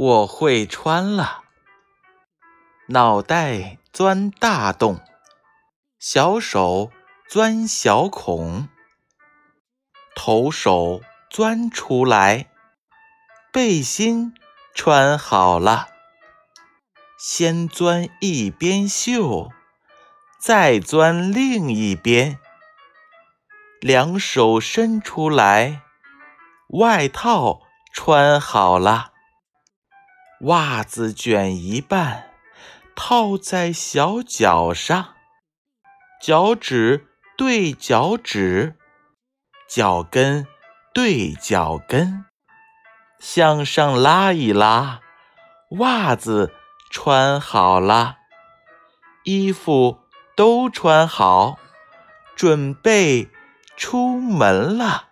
我会穿了。脑袋钻大洞，小手钻小孔，头手钻出来，背心穿好了。先钻一边袖，再钻另一边，两手伸出来，外套穿好了。袜子卷一半，套在小脚上，脚趾对脚趾，脚跟对脚跟，向上拉一拉，袜子。穿好了，衣服都穿好，准备出门了。